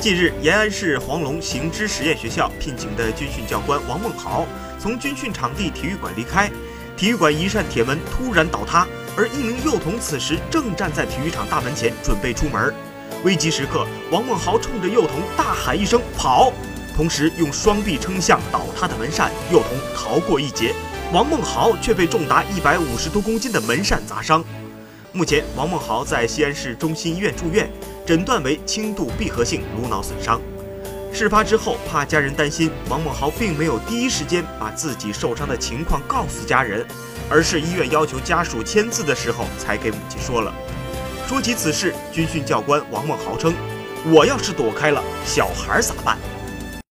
近日，延安市黄龙行知实验学校聘请的军训教官王梦豪从军训场地体育馆离开，体育馆一扇铁门突然倒塌，而一名幼童此时正站在体育场大门前准备出门。危急时刻，王梦豪冲着幼童大喊一声“跑”，同时用双臂撑向倒塌的门扇，幼童逃过一劫。王梦豪却被重达一百五十多公斤的门扇砸伤。目前，王梦豪在西安市中心医院住院。诊断为轻度闭合性颅脑损伤。事发之后，怕家人担心，王梦豪并没有第一时间把自己受伤的情况告诉家人，而是医院要求家属签字的时候才给母亲说了。说起此事，军训教官王梦豪称：“我要是躲开了，小孩咋办？”